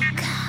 God.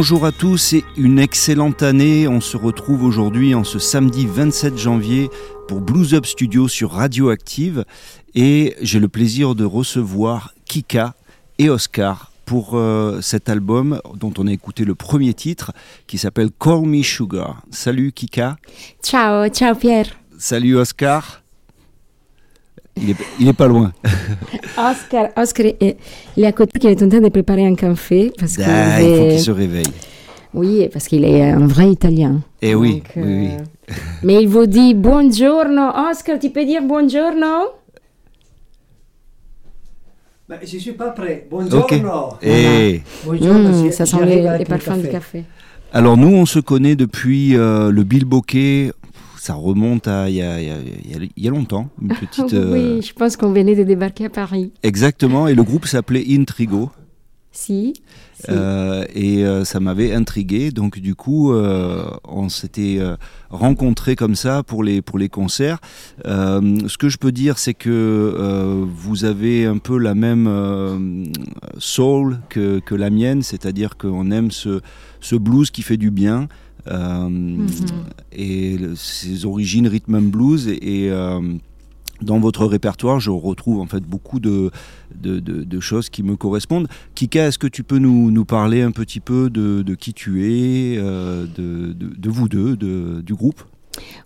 Bonjour à tous et une excellente année. On se retrouve aujourd'hui en ce samedi 27 janvier pour Blues Up Studio sur Radioactive et j'ai le plaisir de recevoir Kika et Oscar pour euh, cet album dont on a écouté le premier titre qui s'appelle Call Me Sugar. Salut Kika. Ciao, ciao Pierre. Salut Oscar. Il est, pas loin. Oscar, Oscar il est à côté, il est en train de préparer un café. Parce ah, il faut qu'il se réveille. Oui, parce qu'il est un vrai Italien. Eh oui, oui, oui. Euh, mais il vous dit buongiorno. Oscar, tu peux dire buongiorno? Bah, je ne suis pas prêt. Buongiorno. Eh. Buongiorno, ça sent les, parfums du café. Alors nous, on se connaît depuis euh, le Bill Bokeh ça remonte à il y a, y a, longtemps, une petite. oui, euh, je pense qu'on venait de débarquer à Paris. Exactement, et le groupe s'appelait Intrigo. Si. Euh, et euh, ça m'avait intrigué, donc du coup, on s'était rencontrés comme ça pour les pour les concerts. ce que je peux dire, c'est que vous avez un peu la même soul que, que la mienne, c'est-à-dire qu'on aime ce, ce blues qui fait du bien. Euh, et ses origines rhythm and blues et, euh, dans votre répertoire, je retrouve en fait beaucoup de, de, choses qui me correspondent. Kika, est-ce que tu peux nous, nous, parler un petit peu de, qui tu es, euh, de, vous deux, du groupe?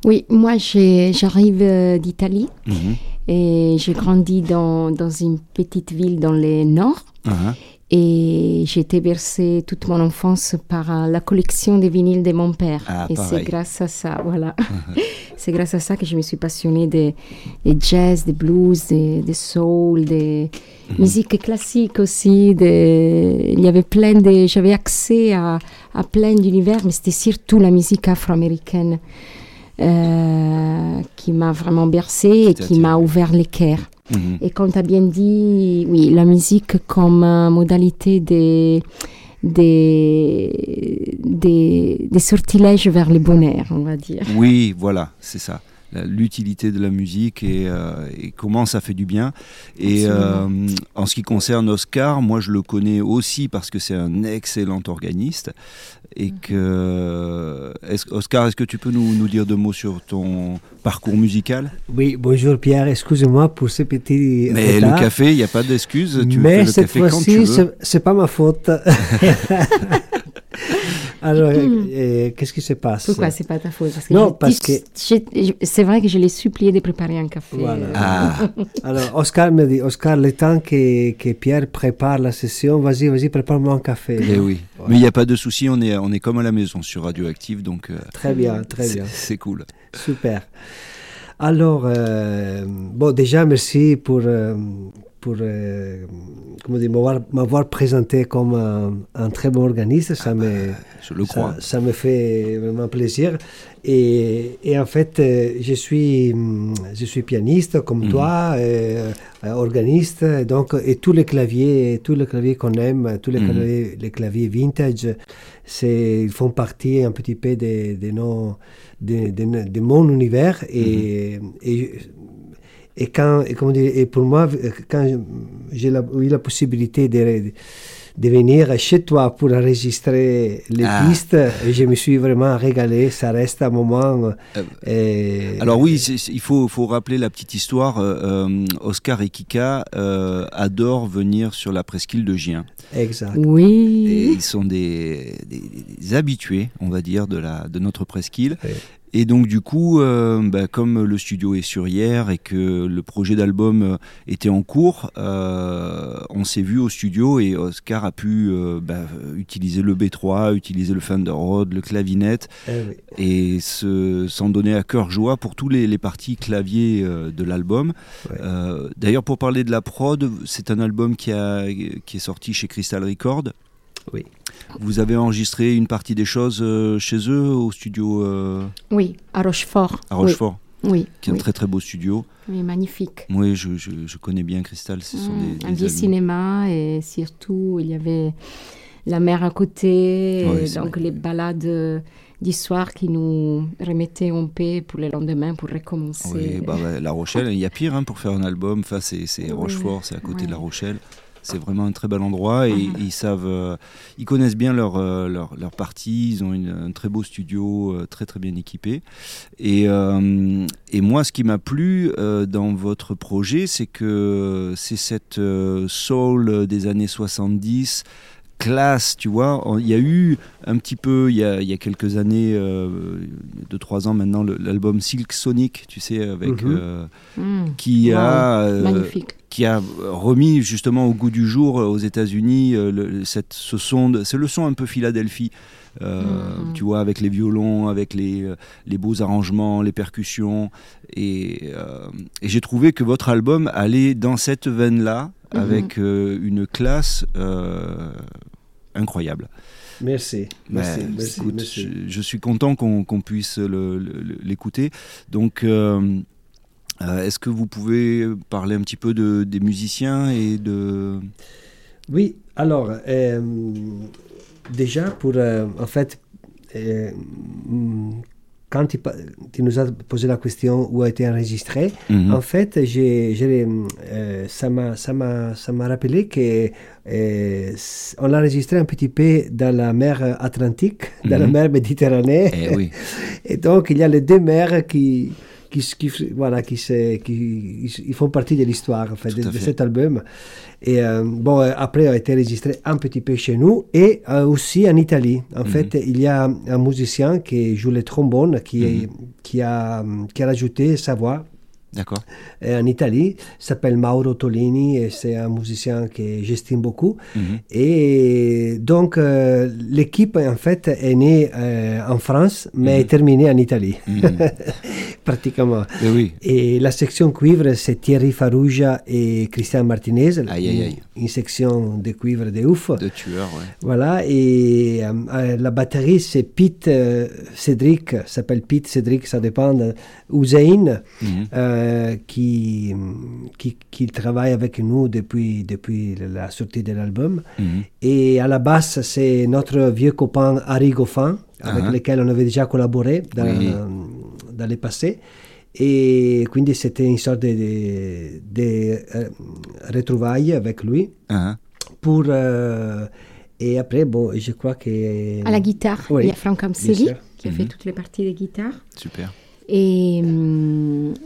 Oui, moi j'arrive euh, d'Italie mhm. et j'ai grandi dans, dans, une petite ville dans le nord. Uh-huh. Et j'ai été bercée toute mon enfance par euh, la collection des vinyles de mon père. Ah, et c'est grâce à ça, voilà. c'est grâce à ça que je me suis passionnée des, jazz, des blues, des, soul, des mhm. musiques classiques aussi. Des... Il y avait plein de... J'avais accès à, à plein d'univers, mais c'était surtout la musique afro-américaine euh, qui m'a vraiment bercée et qui m'a ouvert les Mhm. Et comme tu as bien dit, oui, la musique comme modalité des, des, des, des, sortilèges vers le bonheur, on va dire. Oui, voilà, c'est ça l'utilité de la musique euh, et, comment ça fait du bien. Et euh, en ce qui concerne Oscar, moi je le connais aussi parce que c'est un excellent organiste. Et mhm. que, Oscar, est-ce que tu peux nous, nous, dire deux mots sur ton parcours musical? Oui, bonjour Pierre, excuse-moi pour ce petit. Mais le café, il n'y a pas d'excuse. Mais cette fois-ci, c'est pas ma faute. Alors, euh, qu'est-ce qui se passe? Pourquoi c'est pas ta faute? Parce que Non, parce que c'est vrai que je l'ai supplié de préparer un café. Voilà. Ah. Alors, Oscar me dit, Oscar, le temps que, que Pierre prépare la session, vas-y, vas-y, prépare-moi un café. Eh oui. Mais il n'y a pas de souci, on est, on est comme à la maison sur Radioactive, donc. Euh, très bien, très bien. C'est cool. Super. Alors, euh, bon, déjà, merci pour, pour euh, m'avoir présenté comme un, très bon organiste. Ça, me, je le crois. Ça, me fait vraiment plaisir. Et, et, en fait, euh, je suis, je suis pianiste comme mhm. toi, euh, organiste, donc, et tous les claviers, tous les claviers qu'on aime, tous les, mhm. claviers, les claviers vintage, ils font partie un petit peu de, de, nos, de, de, mon univers. Et, mhm. et et, quand, et, comment dire, et pour moi, quand j'ai eu la possibilité de, de venir chez toi pour enregistrer les ah. pistes, je me suis vraiment régalé. Ça reste un moment. Euh, alors oui, il faut, faut, rappeler la petite histoire. Euh, euh, Oscar et Kika adorent venir sur la presqu'île de Gien. Exact. Oui. Et ils sont des, des, habitués, on va dire, de, la, de notre presqu'île. Et donc du coup, euh, bah, comme le studio est sur hier et que le projet d'album euh, était en cours, euh, on s'est vu au studio et Oscar a pu bah, utiliser le B3, utiliser le Fender Rhodes, le clavinette eh et s'en donner à cœur joie pour tous les, parties clavier de l'album. D'ailleurs, pour parler de la prod, c'est un album qui, a, qui est sorti chez Crystal Records. Oui. Vous avez enregistré une partie des choses euh, chez eux, au studio euh, Oui, à Rochefort. À Rochefort Oui. Qui est un très très beau studio. Oui, magnifique. Oui, je, je, connais bien Cristal. Ce sont mmh, des, un vieux cinéma et surtout, il y avait la mer à côté, donc les balades d'histoire qui nous remettaient en paix pour le lendemain, pour recommencer. Oui, bah, bah, La Rochelle, il y a pire hein, pour faire un album. Enfin, c'est Rochefort, c'est à côté de La Rochelle. C'est vraiment un très bel endroit et mhm. ils savent, euh, ils connaissent bien leur, euh, leur, leur, partie. Ils ont une, un très beau studio, euh, très très bien équipé. Et, et moi, ce qui m'a plu dans votre projet, c'est que c'est cette soul des années 70 classe, tu vois. Il y a eu un petit peu, il y a, il y a quelques années, deux, trois ans maintenant, l'album Silk Sonic, tu sais, avec, mhm. mm. qui a... Magnifique qui a remis justement au goût du jour euh, aux États-Unis euh, cette, ce son, c'est le son un peu Philadelphie. Euh, mm-hmm. tu vois, avec les violons, avec les, les beaux arrangements, les percussions. Et, et j'ai trouvé que votre album allait dans cette veine-là, mm-hmm. avec une classe incroyable. Merci. merci, merci, Je, suis content qu'on puisse l'écouter. Donc, euh, est-ce que vous pouvez parler un petit peu de, des musiciens et de... Oui, alors, euh, déjà, pour, euh, en fait, quand tu, tu, nous as posé la question où a été enregistré, mhm. en fait, euh, ça, m'a, ça, m'a, ça m'a rappelé qu'on on l'a enregistré un petit peu dans la mer Atlantique, dans la mhm. mer Méditerranée. Eh oui. Et donc, il y a les deux mers qui, qui, qui, voilà, qui, qui, ils font partie de l'histoire en fait, de, de, cet album. Et euh, bon, après, a été enregistré un petit peu chez nous et euh, aussi en Italie. En mm -hmm. fait, il y a un musicien qui joue le trombone qui, mm -hmm. qui, a, qui a rajouté sa voix D'accord. En Italie, s'appelle Mauro Tolini et c'est un musicien que j'estime beaucoup. Mm -hmm. Et donc, euh, l'équipe, en fait, est née euh, en France, mais mm -hmm. est terminée en Italie, mm -hmm. pratiquement. Et, oui. et, la section cuivre, c'est Thierry Farouja et Christian Martinez. Aïe, aïe, aïe. Une, une, section de cuivre de ouf. De tueurs, ouais. Voilà. Et euh, la batterie, c'est Pete Cédric, s'appelle Pete Cédric, ça dépend, Hussein. Euh, qui, qui, qui, travaille avec nous depuis, depuis la sortie de l'album. Mm -hmm. Et à la basse, c'est notre vieux copain Harry Goffin, avec uh -huh. lequel on avait déjà collaboré dans, oui. dans le passé. Et quindi c'était une sorte de, de, de uh, retrouvailles avec lui. Uh -huh. Pour, euh, et après, bon, je crois que... À la guitare, oui. il y a Franck Amseli qui a mm -hmm. fait toutes les parties de guitare. Super. Et,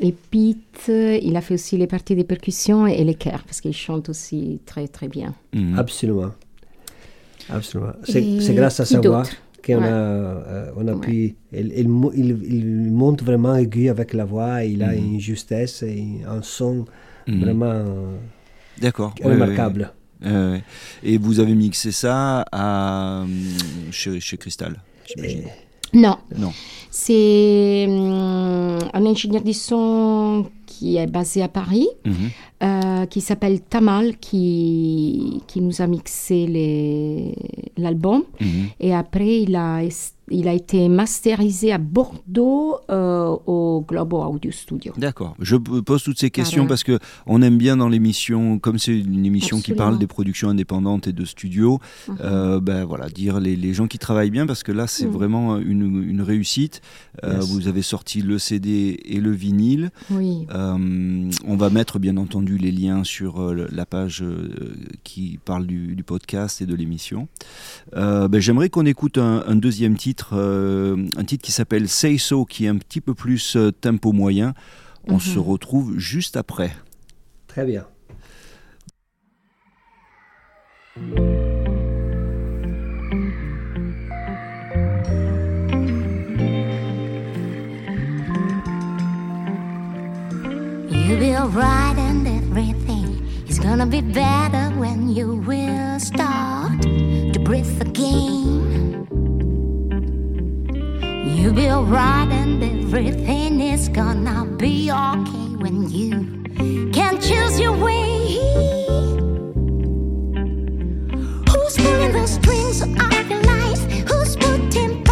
et Pete, il a fait aussi les parties des percussions et les chœurs, parce qu'il chante aussi très très bien. Mmh. Absolument. Absolument. C'est grâce à sa voix qu'on ouais. a, euh, on a ouais. pu... Il, il, il, il, monte vraiment aigu avec la voix, il a mmh. une justesse et un son mmh. vraiment D'accord. remarquable. Ouais, euh, et vous avez mixé ça à, chez, chez Crystal, j'imagine non. Non. C'est um, un ingénieur du son qui est basé à Paris, mm -hmm. euh, qui s'appelle Tamal, qui, qui nous a mixé l'album. Mm -hmm. Et après, il a, il a été masterisé à Bordeaux euh, au Globo Audio Studio. D'accord. Je pose toutes ces questions parce que on aime bien dans l'émission, comme c'est une émission Absolument. qui parle des productions indépendantes et de studios, -hmm. euh, ben voilà, dire les, les, gens qui travaillent bien parce que là c'est vraiment une, une réussite. Euh, yes. Vous avez sorti le CD et le vinyle. Oui. on va mettre bien entendu les liens sur la page qui parle du, du, podcast et de l'émission. Ben, J'aimerais qu'on écoute un, un deuxième titre euh, un titre qui s'appelle Say So, qui est un petit peu plus euh, tempo moyen. On mm -hmm. se retrouve juste après. Très bien. You'll be alright and gonna be better when you will start to breathe again. You'll be alright and everything is gonna be okay when you can choose your way. Who's pulling the strings of your life? Who's putting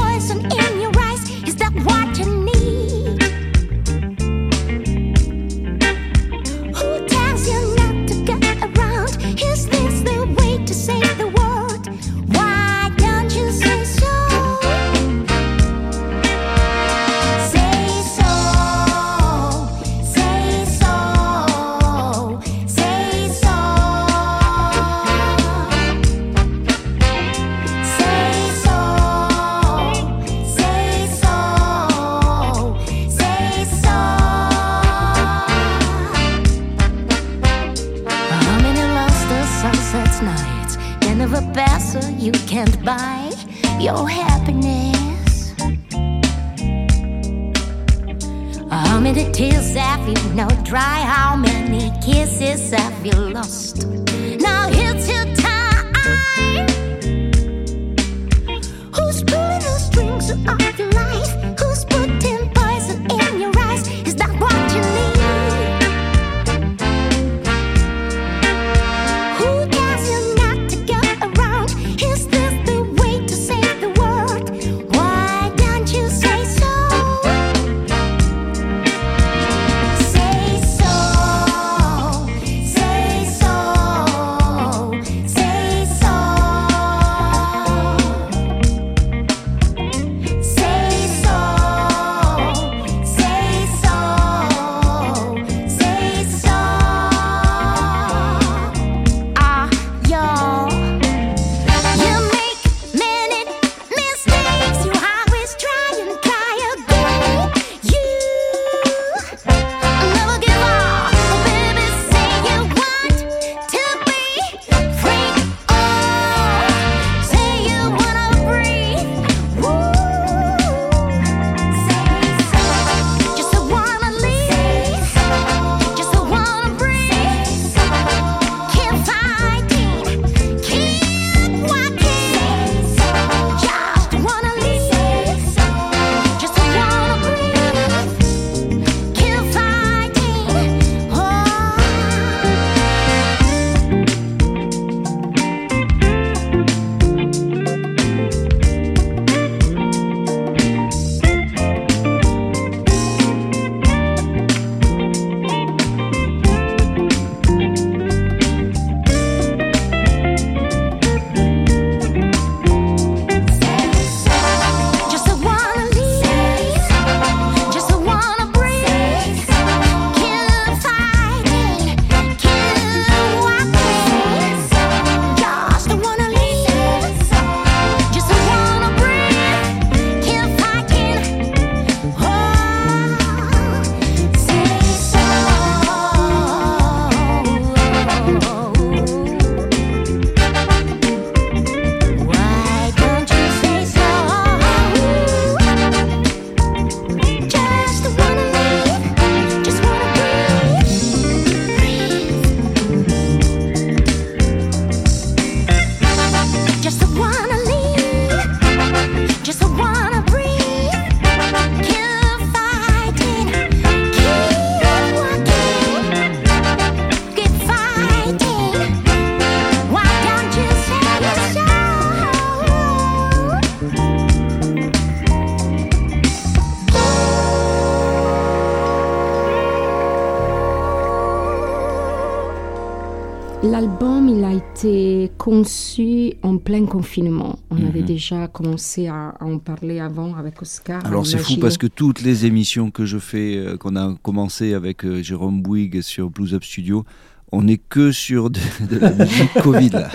L'album, il a été conçu en plein confinement. On Mhm. avait déjà commencé à, à en parler avant avec Oscar. Alors c'est fou parce que toutes les émissions que je fais, euh, qu'on a commencé avec euh, Jérôme Bouygues sur Blues Up Studio, on n'est que sur de, de la musique Covid là.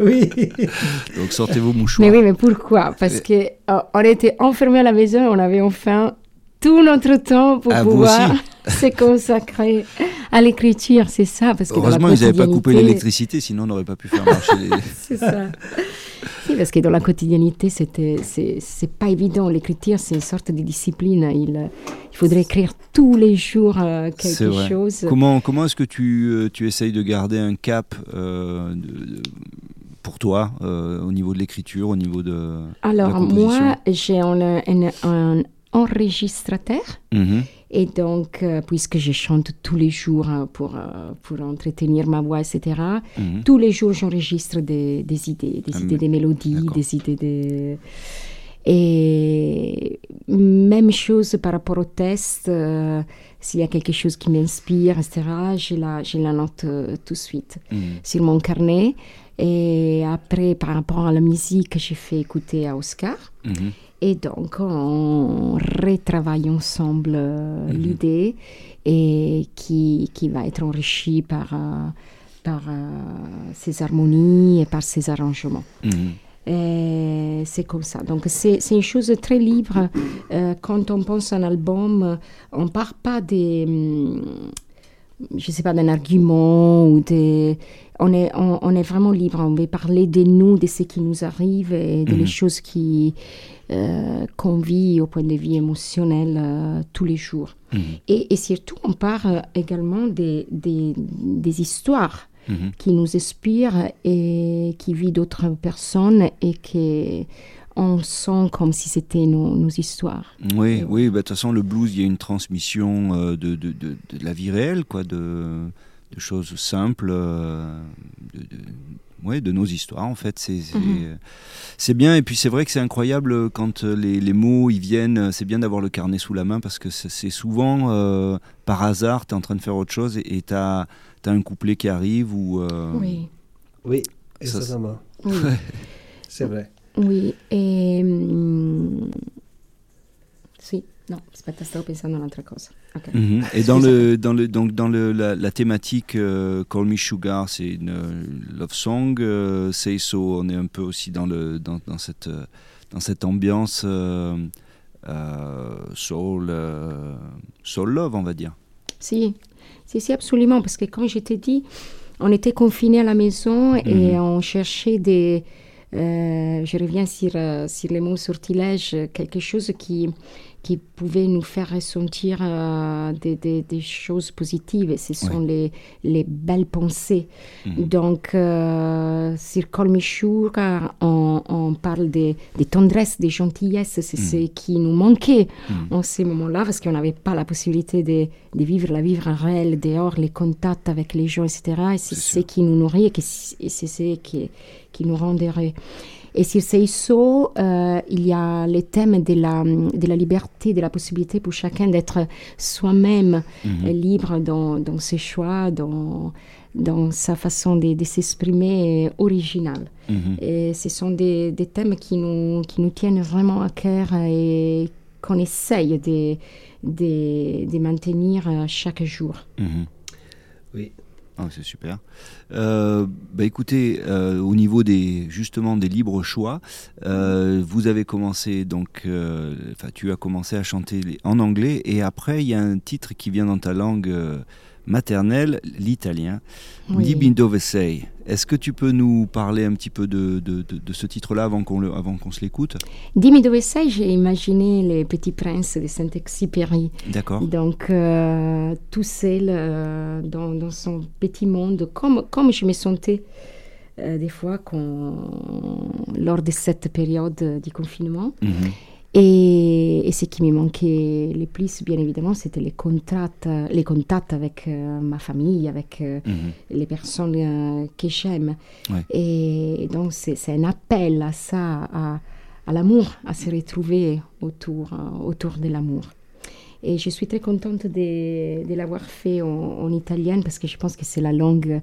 Oui. Donc sortez vos mouchoirs. Mais oui, mais pourquoi? Parce que euh, on était enfermés à la maison, on avait enfin tout notre temps pour Ah, pouvoir se consacrer à l'écriture, c'est ça. Parce que la Heureusement, ils n'avaient pas coupé l'électricité, sinon on n'aurait pas pu faire marcher les. C'est ça. parce que dans la quotidianité, c'était, c'est, pas évident. L'écriture, c'est une sorte de discipline. Il, euh, il faudrait écrire tous les jours euh, quelque vrai. chose. Comment, comment est-ce que tu, euh, tu essayes de garder un cap euh, de- de- pour toi euh, au niveau de l'écriture, au niveau de. Alors, la composition moi, j'ai un, un- un enregistrateur. Mhm. Et donc, euh, puisque je chante tous les jours hein, pour, euh, pour entretenir ma voix, etc., Mhm. tous les jours, j'enregistre des, des idées, des Ah, idées des mélodies, d'accord. des idées de... Et même chose par rapport au test, euh, s'il y a quelque chose qui m'inspire, etc., je la, je la note tout de suite Mhm. sur mon carnet. Et après, par rapport à la musique, j'ai fait écouter à Oscar. Et donc, on retravaille ensemble euh, Mhm. l'idée et qui, qui va être enrichie par, euh, par euh, ses harmonies et par ses arrangements. Mhm. C'est comme ça. Donc, c'est une chose très libre. Euh, quand on pense à un album, on ne part pas des. hum, Je sais pas, d'un argument ou des. On est, on, on est vraiment libre. On veut parler de nous, de ce qui nous arrive et de les Mhm. choses qui, euh, qu'on vit au point de vue émotionnel euh, tous les jours. Mhm. Et, et surtout, on parle également des, des, des histoires Mhm. qui nous inspirent et qui vivent d'autres personnes et que on sent comme si c'était nos, nos histoires. Oui, Et oui, bah, de toute façon, le blues, il y a une transmission euh, de, de, de, de la vie réelle, quoi, de, de choses simples, euh, ouais, de nos histoires, en fait. C'est c'est- Mhm. c'est bien, et puis c'est vrai que c'est incroyable quand euh, les, les mots, ils viennent, c'est bien d'avoir le carnet sous la main, parce que c'est souvent, euh, par hasard, tu es en train de faire autre chose, et tu as, un couplet qui arrive, ou... euh, Oui, Oui, Ça, exactement. oui, C'est vrai. oui. Et hum, sì, no, aspetta, stavo pensando a un'altra cosa. Ok. Mhm. Et dans, le, dans, le, donc dans le, la, la thématique euh, Call Me Sugar, c'est une euh, love song. euh, Say So, on est un peu aussi dans, le, dans, dans, cette, euh, dans cette ambiance soul, soul love, on va dire. Si, si, si, absolument. Parce que comme je t'ai dit, on était confinés à la maison et Mhm. on cherchait des. je reviens sur, sur les mots sortilèges, quelque chose qui, qui pouvait nous faire ressentir euh, des, des- des choses positives. Et ce sont les, les belles pensées. Mhm. Donc, euh, sur Me Sugar, on, on parle des des tendresses, des gentillesses. C'est ce qui nous manquait Mhm. en ces moments-là, parce qu'on n'avait pas la possibilité de, de vivre la vie réelle dehors, les contacts avec les gens, etc. Et c'est ce sûr. qui nous nourrit et, c'est ce qui, qui nous rend heureux. Et sur Seiso, euh, il y a le thème de la, de la liberté, de la possibilité pour chacun d'être soi-même Mhm. euh, libre dans, dans ses choix, dans, dans sa façon de, de s'exprimer originale. Mhm. Et ce sont des, des thèmes qui nous, qui nous tiennent vraiment à cœur et qu'on essaye de, de, de maintenir euh, chaque jour. Mhm. Oui. Ah, c'est super. Euh, bah écoutez, euh, au niveau des justement des libres choix, euh, vous avez commencé donc, euh, enfin tu as commencé à chanter en anglais et après il y a un titre qui vient dans ta langue euh, maternelle, l'italien, Oui. Di. Est-ce que tu peux nous parler un petit peu de, de, de- de ce titre-là avant qu'on le, avant qu'on se l'écoute? Dimmi dove sei, j'ai imaginé les petits princes de Saint-Exupéry. D'accord. Donc, euh, tout seul euh, dans, dans son petit monde, comme, comme je me sentais euh, des fois lors de cette période du confinement. Mhm. Et, et ce qui me manquait le plus, bien évidemment, c'était les contacts, les contacts avec euh, ma famille, avec euh, Mhm. les personnes euh, que j'aime. Ouais. Et donc, c'est un appel à ça, à, à l'amour, à se retrouver autour, euh, autour de l'amour. Et je suis très contente de, de l'avoir fait en, en italien parce que je pense que c'est la langue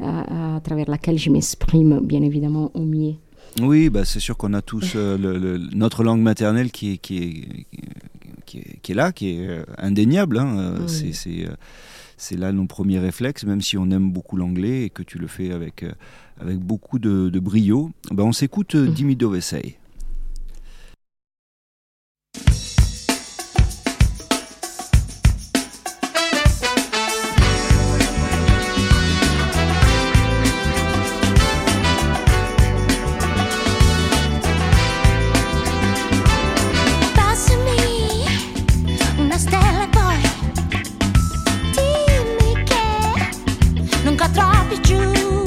à, à travers laquelle je m'exprime, bien évidemment, au mieux. Oui, bah, c'est sûr qu'on a tous euh, le- le- notre langue maternelle qui est, qui est, qui est, qui est là, qui est euh, indéniable. hein, euh, Oui. C'est c'est, c'est là nos premiers réflexes, même si on aime beaucoup l'anglais et que tu le fais avec, avec beaucoup de, de brio. Bah, on s'écoute. Dimmi nunca tropi giù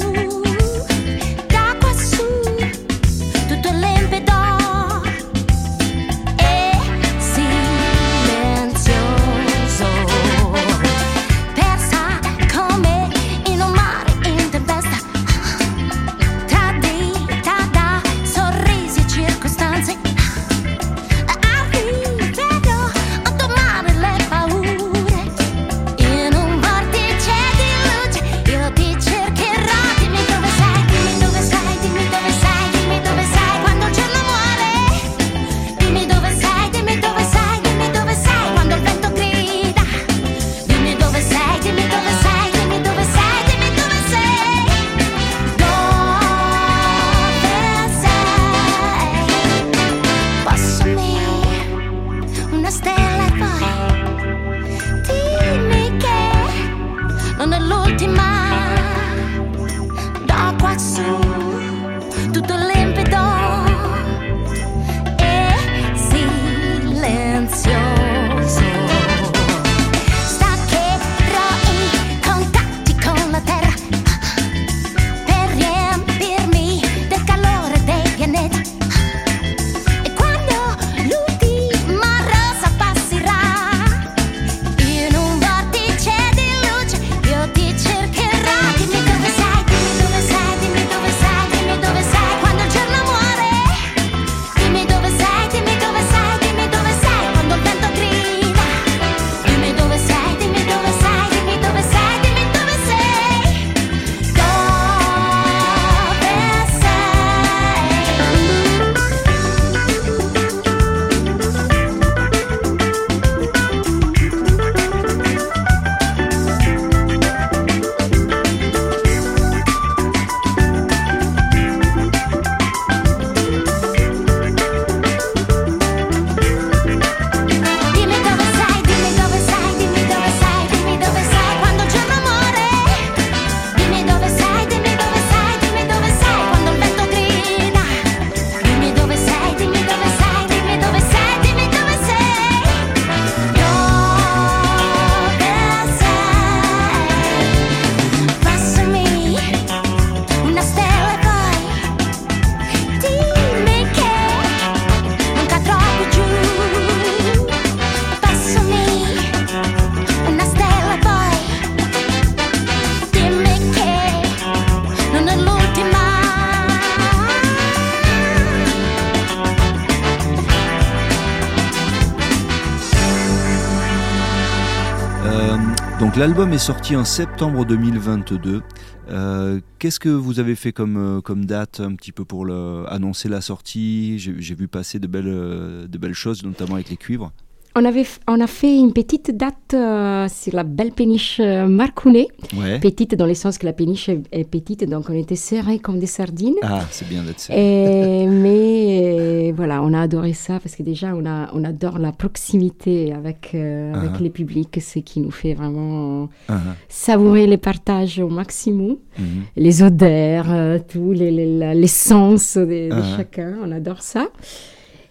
l'album est sorti en septembre 2022. Euh, Qu'est-ce que vous avez fait comme, euh, date un petit peu pour annoncer la sortie? J'ai vu passer de euh, de belles choses, notamment avec les cuivres. On, avait, on a fait une petite date euh, sur la belle péniche euh, Marcounet. Ouais. Petite dans le sens que la péniche est, est petite, donc on était serrés comme des sardines. Ah, c'est bien d'être. Et- mais euh, voilà, on a adoré ça parce que déjà on, a, on adore la proximité avec, euh, avec Ah. les publics, ce qui nous fait vraiment Ah, savourer les partages au maximum, mhm. les odeurs, tout, les, les, la- les sens de, de Ah. chacun, on adore ça.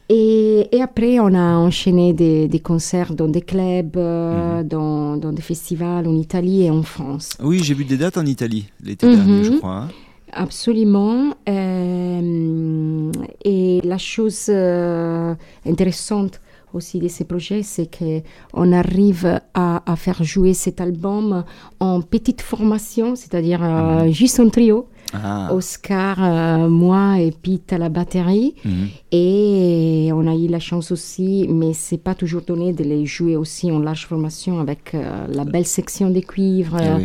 Et, et après, on a enchaîné des, des concerts dans des clubs, euh, Mhm. dans, dans des festivals en Italie et en France. Oui, j'ai vu des dates en Italie l'été Mhm. dernier, je crois. hein. Absolument. euh, et la chose euh, intéressante aussi de ces projets, c'est qu'on arrive à, à faire jouer cet album en petite formation, c'est-à-dire euh, juste en trio. Ah. Oscar, euh, moi et Pete à la batterie. Mhm. Et on a eu la chance aussi, mais c'est pas toujours donné de les jouer aussi en large formation avec euh, la belle section des cuivres, Eh euh,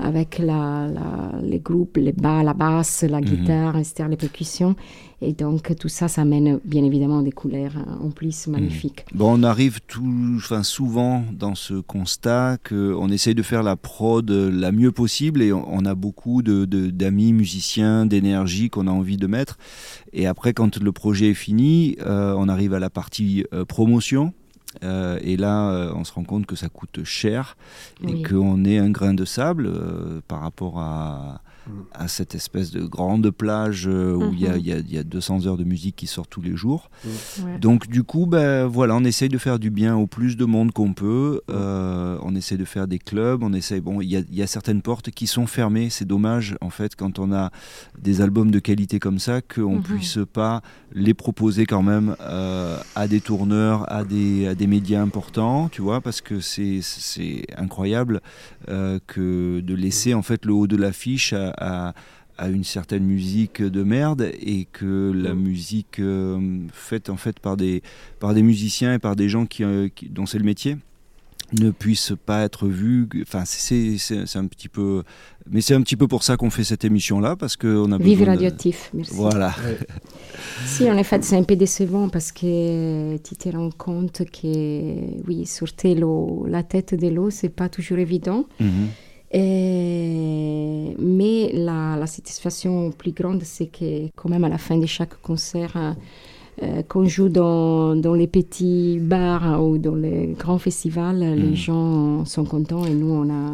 avec la, la- les groupes, les bas, la basse, la guitare, etc., les percussions. Et donc tout ça, ça amène bien évidemment des couleurs euh, en plus magnifiques. Bon, on arrive tout, enfin, souvent dans ce constat qu'on essaye de faire la prod la mieux possible et on, on a beaucoup de- de- d'amis musiciens, d'énergie qu'on a envie de mettre. Et après, quand le projet est fini, euh, on arrive à la partie euh, promotion. Euh, et là, euh, on se rend compte que ça coûte cher et Oui. qu'on est un grain de sable euh, par rapport à, à cette espèce de grande plage euh, où il y a- Mhm. y, a- il y a 200 heures de musique qui sortent tous les jours. Ouais. Donc du coup, ben, voilà, on essaye de faire du bien au plus de monde qu'on peut. Euh, on essaye de faire des clubs. On essaye. Bon, il y a, y certaines portes qui sont fermées. C'est dommage, en fait, quand on a des albums de qualité comme ça, qu'on Mhm. puisse pas les proposer quand même euh, à des tourneurs, à des, à des médias importants, tu vois, parce que c'est c'est incroyable euh, que de laisser en fait le haut de l'affiche à, à- à une certaine musique de merde et que la Mm. musique euh, faite en fait par des par des musiciens et par des gens qui, euh, qui- dont c'est le métier ne puisse pas être vue enfin c'est c'est c'est un petit peu mais c'est un petit peu pour ça qu'on fait cette émission là parce que on a Vive besoin de- radioactif, merci. voilà Si, en effet, c'est un peu décevant parce que tu te rends compte que, oui, sortir la tête de l'eau, c'est pas toujours évident. Mhm. Et- mais la, la satisfaction plus grande, c'est que, quand même, à la fin de chaque concert, euh, euh, qu'on joue dans, dans les petits bars ou dans les grands festivals, les gens sont contents et nous, on, a,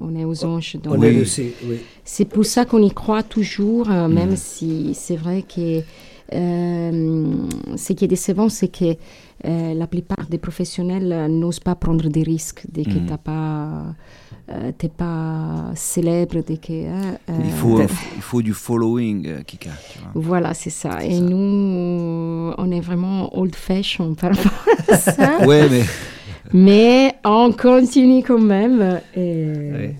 on est aux anges. Donc, On est aussi, oui. c'est pour ça qu'on y croit toujours, euh, même Mhm. si c'est vrai que ce qui est décevant, c'est que euh, la plupart des professionnels euh, n'osent pas prendre des risques dès que Mhm. tu pas, euh, t'es pas célèbre, dès que... hein, il euh, faut il faut du following euh, Kika tu vois. Voilà, c'est ça. Et ça. nous, on est vraiment old-fashioned par rapport à ça. ouais mais Mais on continue quand même. Et Ouais.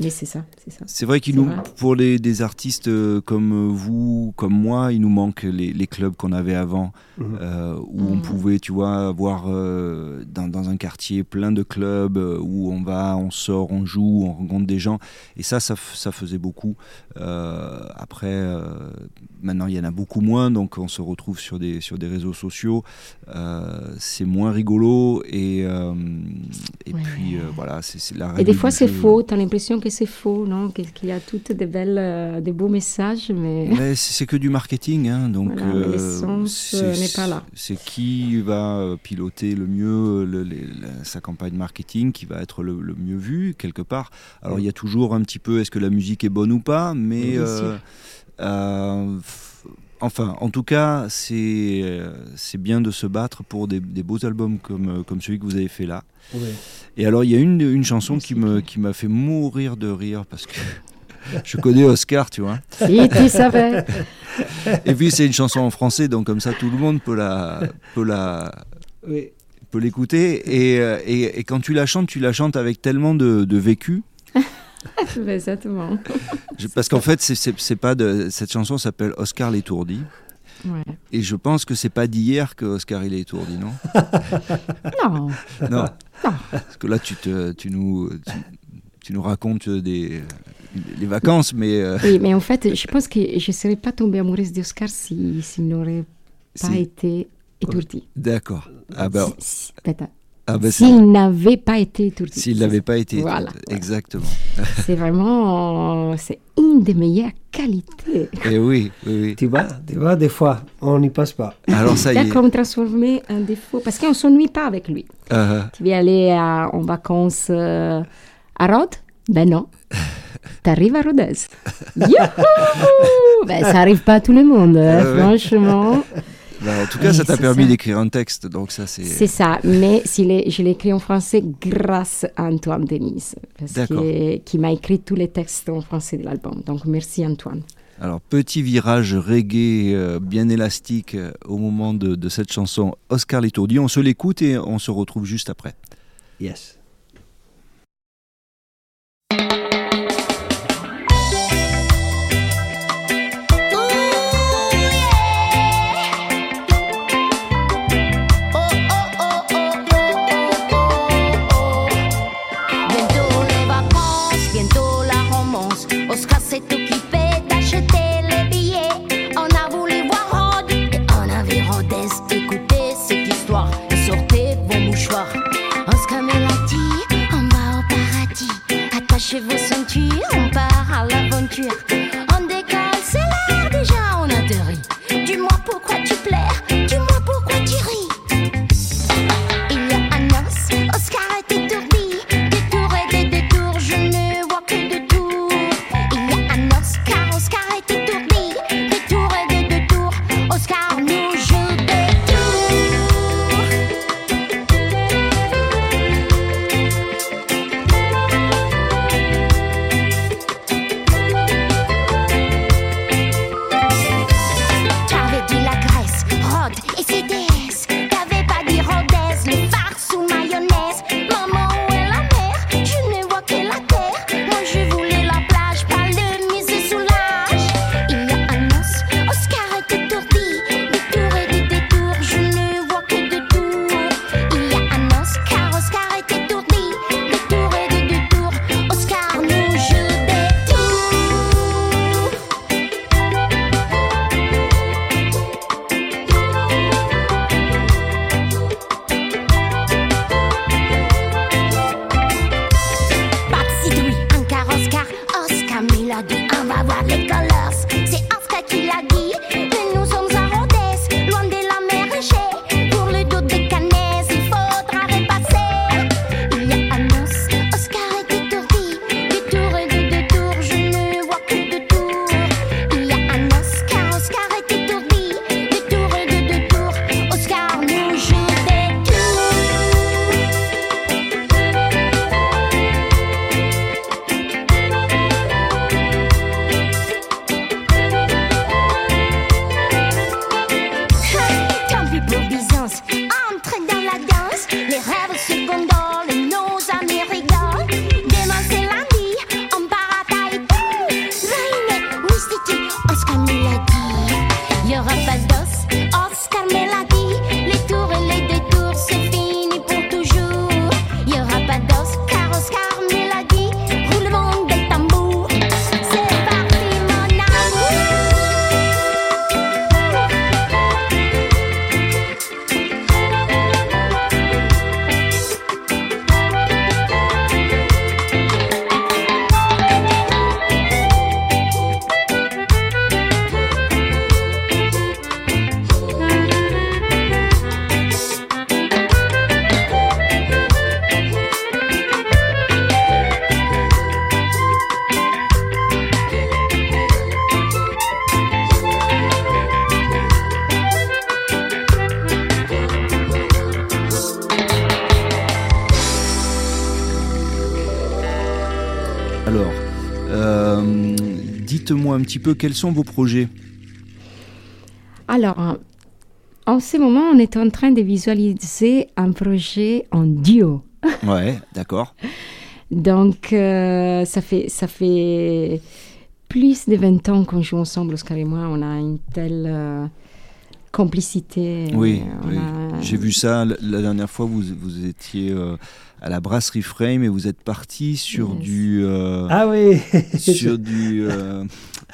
Mais c'est ça, c'est ça. C'est vrai qu'il nous, vrai. pour les, des artistes euh, comme vous, comme moi, il nous manque les, les clubs qu'on avait avant, Mhm. euh, où on Mhm. pouvait, tu vois, avoir euh, dans, dans un quartier plein de clubs où on va, on sort, on joue, on rencontre des gens. Et ça, ça, faisait beaucoup. Euh, après, euh, maintenant, il y en a beaucoup moins, donc on se retrouve sur des, sur des réseaux sociaux. Euh, c'est moins rigolo et, euh, et Ouais. puis euh, voilà, c'est la Et des fois, c'est faux. Tu as l'impression que c'est faux, non Qu'il y a toutes des belles, euh, des beaux messages, mais Mais c'est que du marketing, hein, donc Voilà, euh, l'essence, euh, n'est pas là. C'est qui va piloter le mieux le- les- la- sa campagne marketing, qui va être le, le mieux vu quelque part. Alors il y a toujours un petit peu, est-ce que la musique est bonne ou pas, mais euh, enfin, en tout cas, c'est euh, c'est bien de se battre pour des, des beaux albums comme euh, comme celui que vous avez fait là. Et alors, il y a une, une chanson Merci. qui me qui m'a fait mourir de rire parce que je connais Oscar, tu vois. si tu savais. Et puis c'est une chanson en français, donc comme ça tout le monde peut la peut la Oui. peut l'écouter. Et, euh, et, et quand tu la chantes, tu la chantes avec tellement de, de vécu. Exactement. Je- parce qu'en fait, c'est- pas de, cette chanson s'appelle Oscar l'étourdi. Ouais. Et je pense que c'est pas d'hier que Oscar il est étourdi, non? Non, Non. Parce que là, tu, te, tu, nous, tu, tu nous racontes des, les vacances, mais euh, oui, mais en fait, je pense que je ne serais pas tombée amoureuse d'Oscar s'il si, s'il n'aurait pas été étourdi. D'accord. Ah ben, Si-. Ah ben, S'il n'avait pas été étourdi. s'il n'avait pas été. Voilà. Exactement. C'est vraiment, c'est une des meilleures qualités. Et oui, oui, oui. Tu vois, tu vois, des fois, on n'y passe pas. Alors ça y est. Comme transformer un défaut, parce qu'on ne s'ennuie pas avec lui. Euh, Tu veux aller à- en vacances euh, à Rhodes? Ben non. Tu arrives à Rhodes. Youhou ben, Ça n'arrive pas à tout le monde, Ah ouais. Bah, en tout cas, Oui, ça t'a permis d'écrire un texte, donc ça c'est. C'est ça, mais est- je l'ai écrit en français grâce à Antoine Denise, qui m'a écrit tous les textes en français de l'album. Donc merci Antoine. Alors, petit virage reggae euh, bien élastique euh, au moment de, de cette chanson Oscar l'étourdi. On se l'écoute et on se retrouve juste après. Yes. hoje vou sentir um petit peu quels sont vos projets. Alors, en- en ce moment, on est en train de visualiser un projet en duo. Ouais, d'accord. Donc, euh, ça, fait, ça fait plus de 20 ans qu'on joue ensemble, Oscar et moi. On a une telle euh, complicité. Oui, Euh, on oui. a- j'ai vu ça la, la dernière fois. Vous, vous étiez euh, à la brasserie Frame et vous êtes parti sur Yes. du, euh, Ah oui sur du, euh,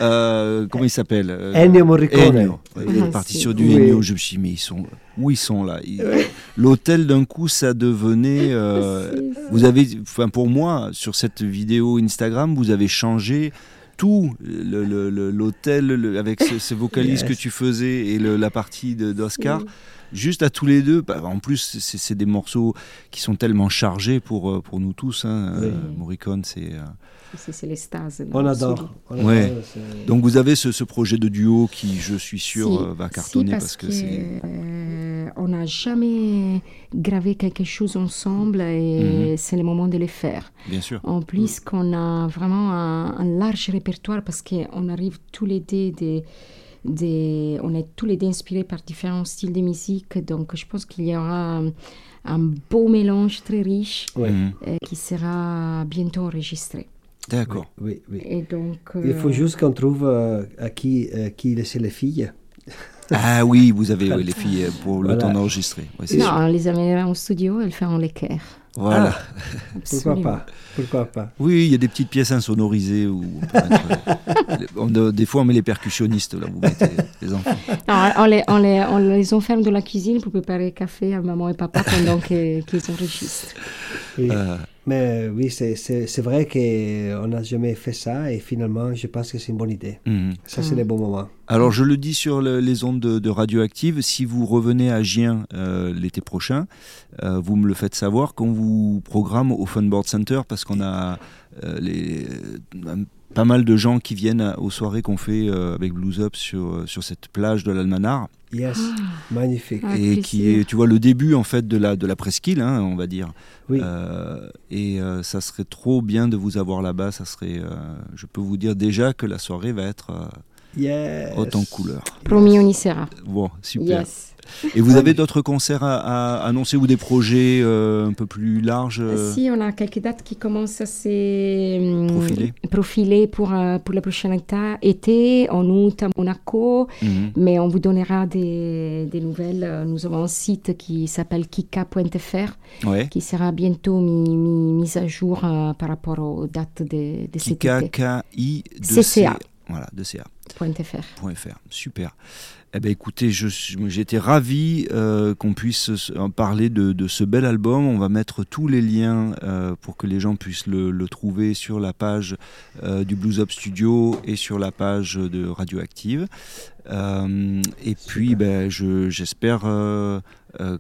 euh, comment il s'appelle Ennio Morricone. Ennio. Vous Ah, êtes parti si. sur du Oui. Ennio. Je me suis dit, mais ils sont, où ils sont là? L'hôtel d'un coup, ça devenait. euh, vous avez, enfin pour moi, sur cette vidéo Instagram, vous avez changé tout le- le- le- l'hôtel le- avec ce- ces vocalises Yes. que tu faisais et le- la partie d'Oscar. Oui. Juste à tous les deux. Bah, en plus, c'est des morceaux qui sont tellement chargés pour, euh, pour nous tous. hein. Oui. Euh, Morricone, c'est. euh, C'est c'est l'extase. On adore. on Ouais. adore, c'est- Donc vous avez ce, ce projet de duo qui, je suis sûr, Si, va si, cartonner parce, que, c'est. euh, on n'a jamais gravé quelque chose ensemble et Mhm. c'est le moment de le faire. Bien sûr. En plus qu'on a vraiment un, un large répertoire parce qu'on arrive tous les deux des, des- on est tous les deux inspirés par différents styles de musique, donc je pense qu'il y aura un, un beau mélange très riche Ouais. Mhm. euh, qui sera bientôt enregistré. D'accord. Oui, oui. Et donc, Il faut euh, juste qu'on trouve euh, à qui, euh, qui laisser les filles. Ah oui, vous avez oui, les filles pour le Voilà. temps d'enregistrer. Ouais, non, sûr. on les amènera en studio, elles feront l'équerre. Voilà. Ah, Pourquoi pas Pourquoi pas Oui, il y a des petites pièces insonorisées où on peut mettre, on- des fois on met les percussionnistes là, vous mettez les enfants. Non, on, les, on, les, on les enferme dans la cuisine pour préparer le café à maman et papa pendant qu'ils enregistrent. Oui. Euh, Mais oui, c'est- vrai qu'on n'a jamais fait ça et finalement, je pense que c'est une bonne idée. mhm. Ça, c'est le bon moment. Alors je le dis sur le- les ondes de, de Radioactive, si vous revenez à Gien euh, l'été prochain, euh, vous me le faites savoir qu'on vous programme au Funboard Center parce qu'on a euh, les, pas mal de gens qui viennent aux soirées qu'on fait euh, avec Blues Up sur, sur cette plage de l'Almanar Yes, magnifique. Ah, et qui est, tu vois, le début en fait de la, de la presqu'île, hein, on va dire. Oui, Euh, et euh, ça serait trop bien de vous avoir là-bas. Ça serait, euh, je peux vous dire déjà que la soirée va être euh, yes. haute en couleur. Promis, on y sera. Bon, super. Yes. Et vous avez d'autres concerts à, à annoncer ou des projets euh, un peu plus larges euh, Si, on a quelques dates qui commencent à se hum, Profiler. profiler pour, euh, pour le prochain état- été, en août à Monaco. mhm. Mais on vous donnera des, des nouvelles. Euh, Nous avons un site qui s'appelle kika.fr Ouais. qui sera bientôt mis, mis, mis à jour euh, par rapport aux dates de, de cet Kika, été. K-I, CCA. Voilà, de CA. .fr. .fr. Super. Eh ben écoutez, j'étais ravi euh, qu'on puisse parler de, de ce bel album. On va mettre tous les liens euh, pour que les gens puissent le, le trouver sur la page euh, du Blues Up Studio et sur la page de Radioactive. Et puis, ben, je- j'espère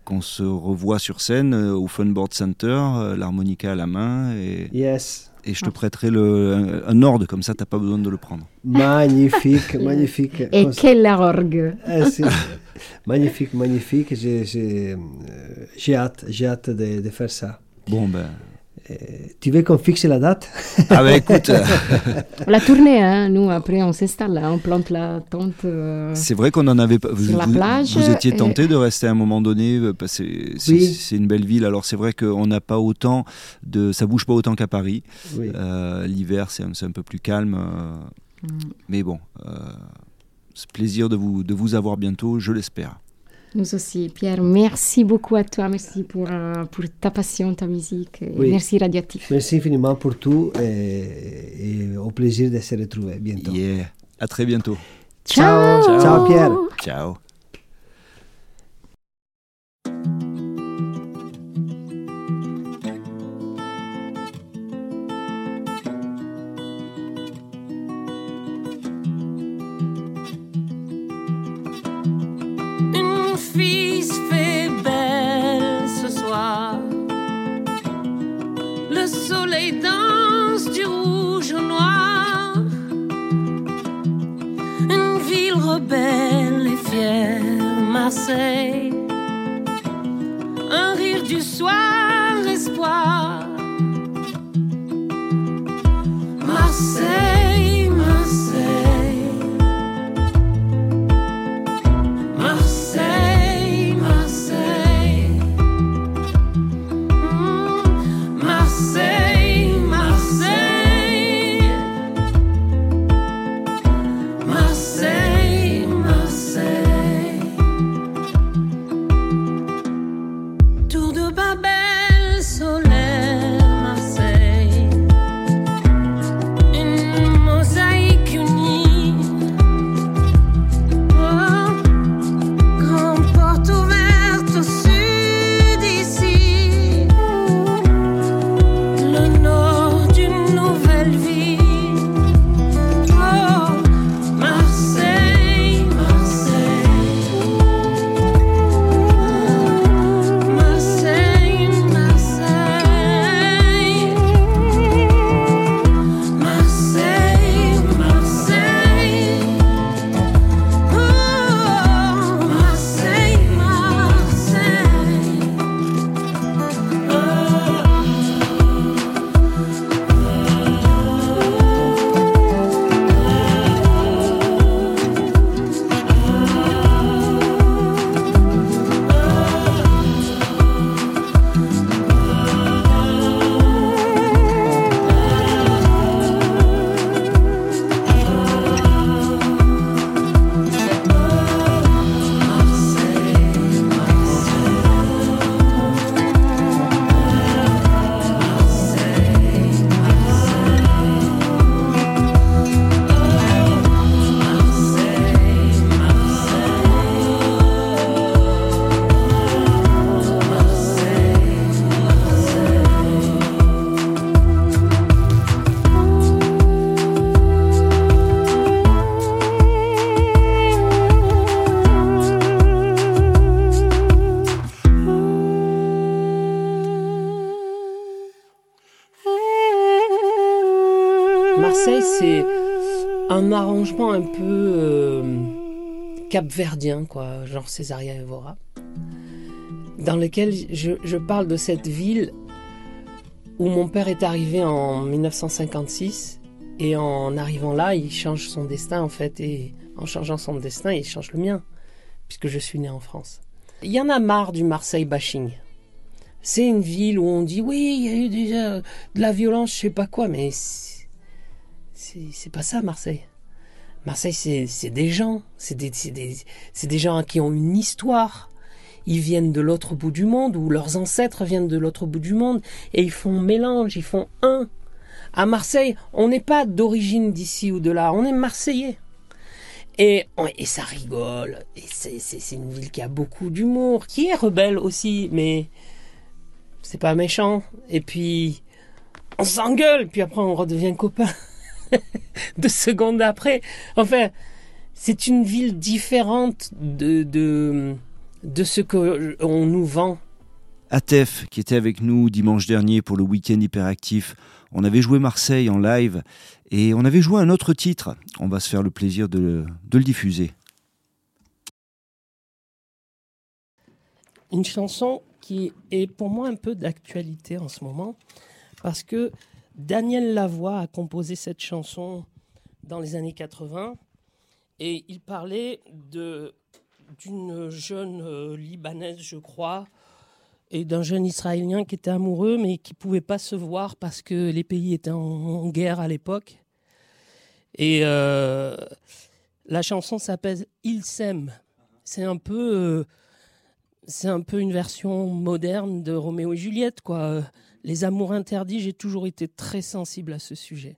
qu'on se revoit sur scène au Funboard Center, l'harmonica à la main, et, Yes. Et je te prêterai le, un, un ordre, comme ça, t'as pas besoin de le prendre. Magnifique, magnifique. Et quelle orgue Ah, magnifique, j'ai, euh, j'ai hâte, j'ai hâte de, de faire ça. Bon, ben. Euh, tu veux qu'on fixe la date? Ah ben écoute, La tournée, hein, nous après on s'installe, hein, on plante la tente. euh, c'est vrai qu'on en avait pas. Vous, Sur la vous- plage, vous étiez et- tenté de rester à un moment donné euh, parce que c'est Oui. c'est une belle ville. Alors c'est vrai qu'on n'a pas autant de, ça bouge pas autant qu'à Paris. Oui. Euh, L'hiver c'est un, c'est un peu plus calme, euh, Mm. mais bon, euh, c'est plaisir de vous de vous avoir bientôt, je l'espère. Nous aussi. Pierre, merci beaucoup à toi, merci pour, euh, pour ta passion, ta musique. et Oui. Merci Radioactif. Merci infiniment pour tout et, et au plaisir de se retrouver bientôt. Yeah. À très bientôt. Ciao. Ciao, Pierre. Ciao. say. Un peu euh, capverdien, quoi, genre Césaria Evora, dans lequel je, je parle de cette ville où mon père est arrivé en 1956 et en arrivant là, il change son destin en fait et en changeant son destin, il change le mien puisque je suis né en France. Il y en a marre du Marseille bashing. C'est une ville où on dit oui, il y a eu déjà de la violence, je sais pas quoi, mais c'est pas ça Marseille. Marseille, c'est des gens, c'est des, gens qui ont une histoire. Ils viennent de l'autre bout du monde, ou leurs ancêtres viennent de l'autre bout du monde, et ils font mélange, ils font un. À Marseille, on n'est pas d'origine d'ici ou de là, on est marseillais. Et, ça rigole, et c'est une ville qui a beaucoup d'humour, qui est rebelle aussi, mais c'est pas méchant. Et puis, on s'engueule, puis après on redevient copains. Deux secondes après. Enfin, c'est une ville différente de, de, de ce qu'on nous vend. Atef, qui était avec nous dimanche dernier pour le week-end hyperactif, on avait joué Marseille en live et on avait joué un autre titre. On va se faire le plaisir de le, de le diffuser. Une chanson qui est pour moi un peu d'actualité en ce moment, parce que Daniel Lavoie a composé cette chanson dans les années 80 et il parlait d'une jeune euh, libanaise, je crois, et d'un jeune israélien qui était amoureux mais qui pouvait pas se voir parce que les pays étaient en, en guerre à l'époque. Et euh, la chanson s'appelle Il s'aime. C'est un peu euh, c'est un peu une version moderne de Roméo et Juliette quoi. Les amours interdits, j'ai toujours été très sensible à ce sujet.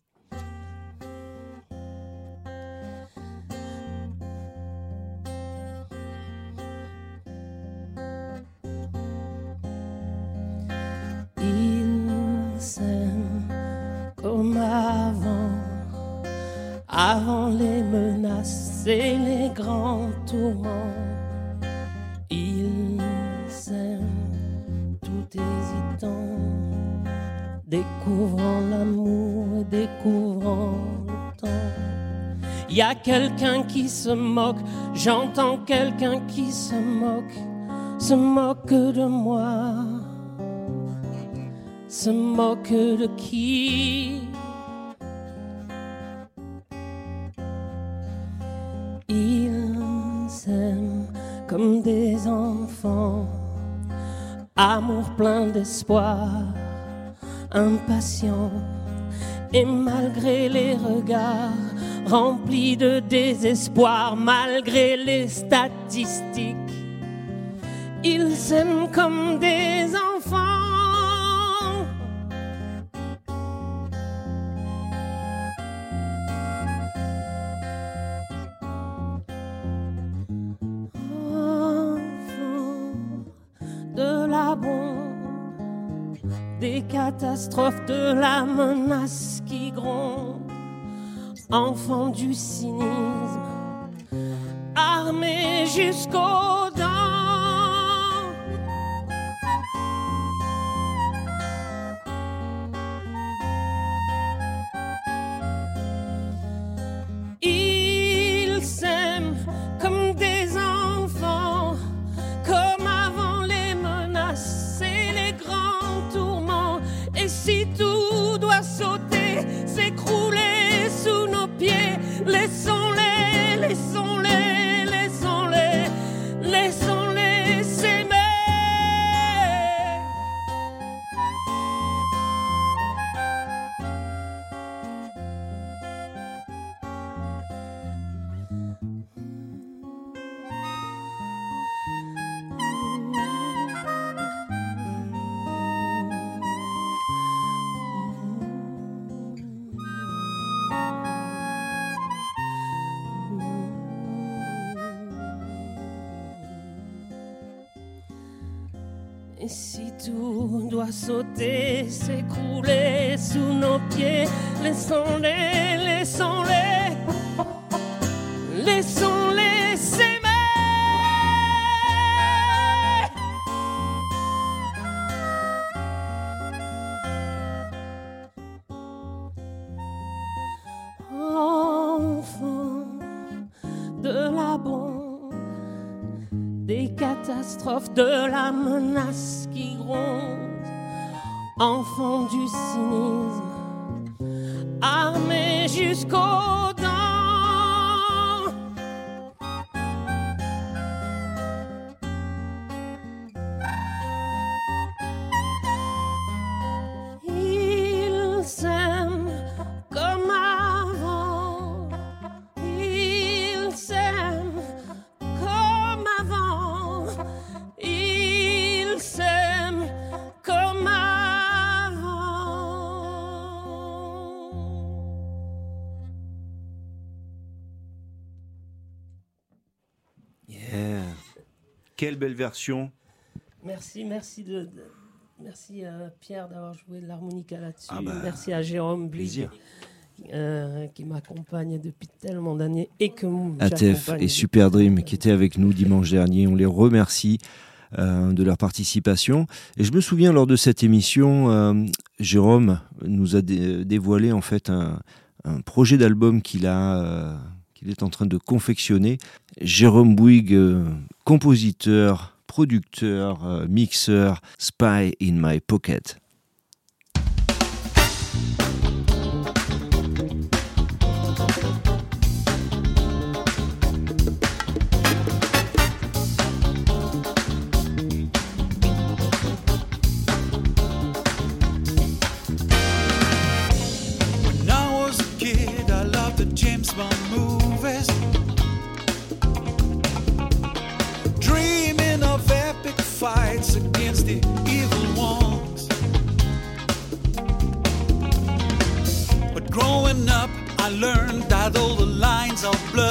Il s'aime comme avant, avant les menaces et les grands tourments. Il s'aime tout hésitant, découvrant l'amour et découvrant le temps. Y a quelqu'un qui se moque, j'entends quelqu'un qui se moque, se moque de moi se moque de qui? Ils s'aiment comme des enfants, amour plein d'espoir, impatient. Et malgré les regards remplis de désespoir, malgré les statistiques, ils s'aiment comme des enfants. Des catastrophes, de la menace qui gronde, enfants du cynisme, armés jusqu'aux sauter, s'écrouler sous nos pieds. Laissons-les, laissons-les, laissons-les s'aimer. de la menace qui gronde enfant du cynisme, armé jusqu'au quelle belle version. Merci, merci de, merci à Pierre d'avoir joué de l'harmonica là-dessus. Ah bah, merci à Jérôme Blig. Euh, qui m'accompagne depuis tellement d'années et que ATF et Super Dream qui étaient avec nous dimanche dernier, on les remercie euh, de leur participation. Et je me souviens lors de cette émission, euh, Jérôme nous a dévoilé en fait un projet d'album qu'il a qu'il est en train de confectionner. Jérôme Bouygues, euh, compositeur, producteur, euh, mixeur, Spy in My Pocket. semble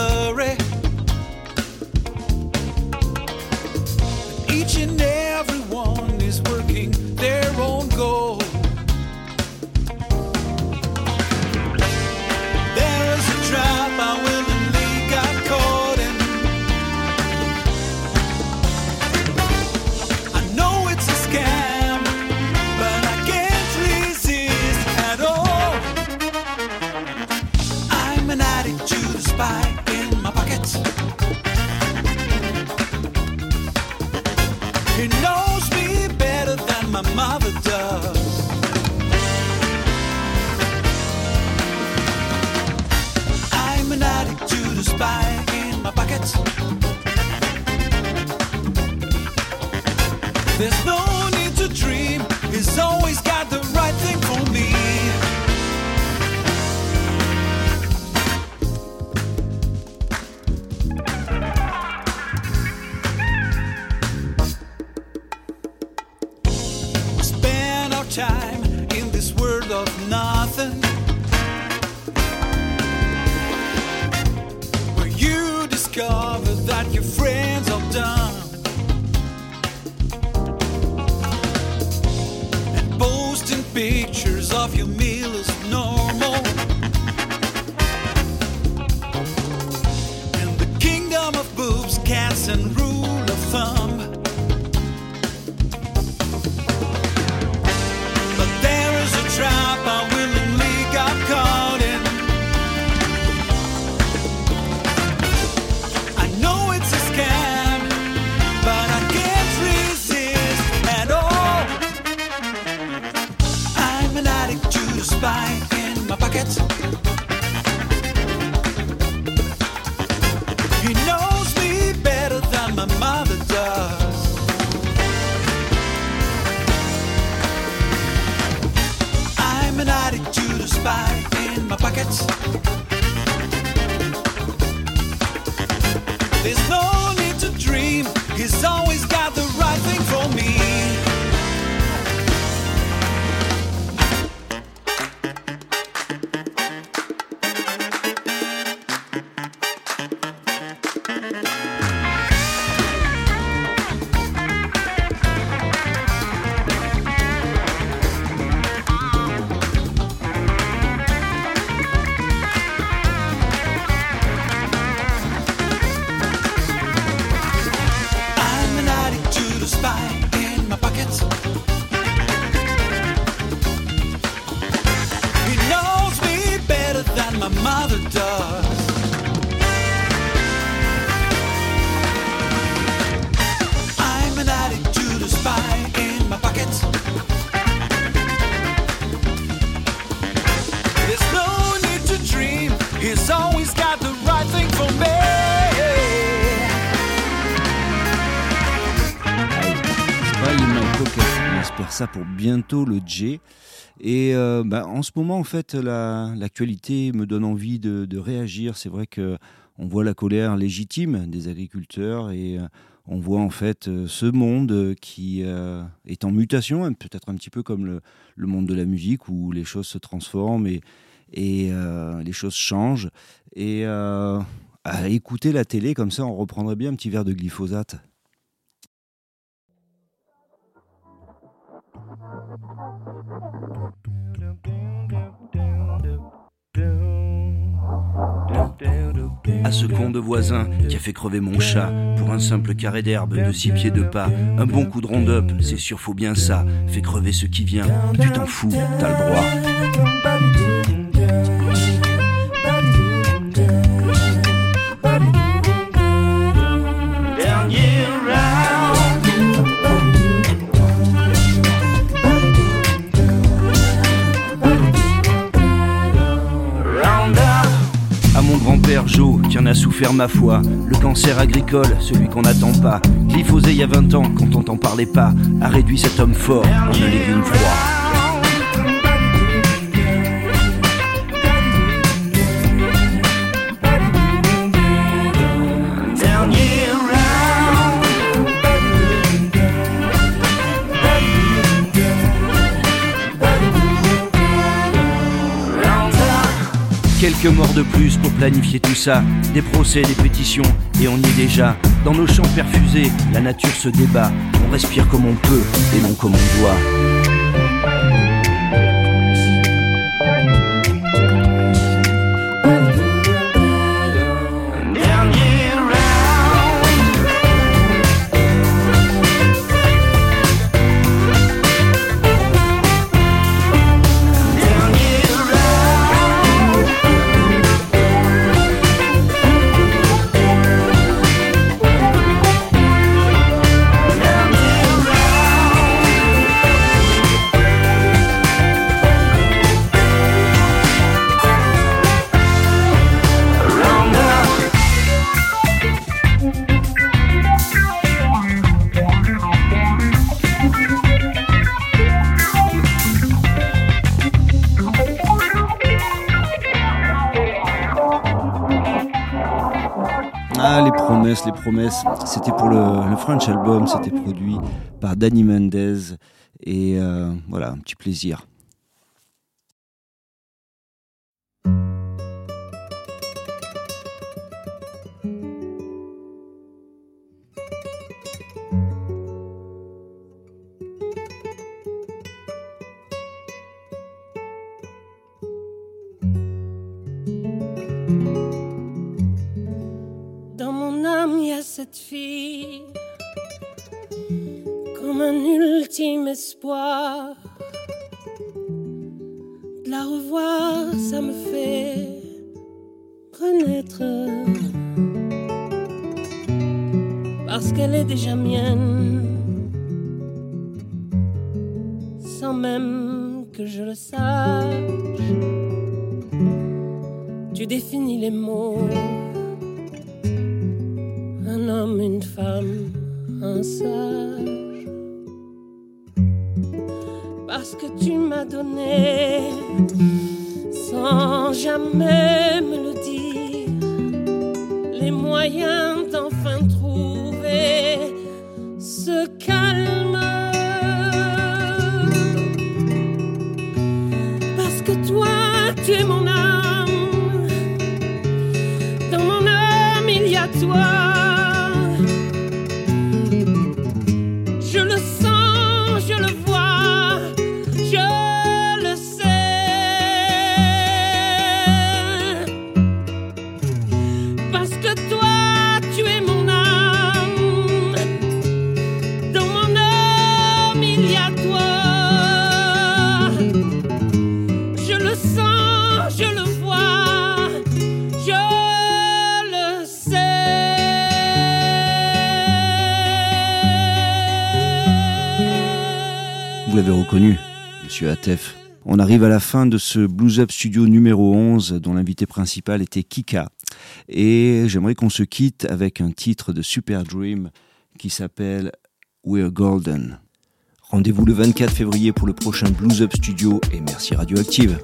Et euh, bah, en ce moment, en fait, la- l'actualité me donne envie de, réagir. C'est vrai que on voit la colère légitime des agriculteurs et euh, on voit en fait euh, ce monde qui est en mutation, hein, peut-être un petit peu comme le, monde de la musique où les choses se transforment et, et les choses changent. Et à écouter la télé comme ça, on reprendrait bien un petit verre de glyphosate. À ce con de voisin qui a fait crever mon chat pour un simple carré d'herbe de six pieds de pas, un bon coup de round-up, c'est sûr, faut bien ça. Fait crever ce qui vient, tu t'en fous, t'as le droit. A souffert ma foi, le cancer agricole, celui qu'on n'attend pas. Glyphosé il y a 20 ans, quand on t'en parlait pas, a réduit cet homme fort en un légume froid. Quelques morts de plus pour planifier tout ça. Des procès, des pétitions, et on y est déjà. Dans nos champs perfusés, la nature se débat. On respire comme on peut, et non comme on doit. C'était pour le, le French Album, c'était produit par Danny Mendez. Et euh, voilà, un petit plaisir. Cette fille, comme un ultime espoir. De la revoir, ça me fait renaître. Parce qu'elle est déjà mienne, sans même que je le sache. Tu définis les mots un homme, une femme, un sage. Parce que tu m'as donné, sans jamais me le dire, les moyens d'enfin trouver ce calme. Reconnu, monsieur Atef. On arrive à la fin de ce Blues Up Studio numéro 11, dont l'invité principal était Kika. Et j'aimerais qu'on se quitte avec un titre de Super Dream qui s'appelle We're Golden. Rendez-vous le 24 février pour le prochain Blues Up Studio et merci Radioactive.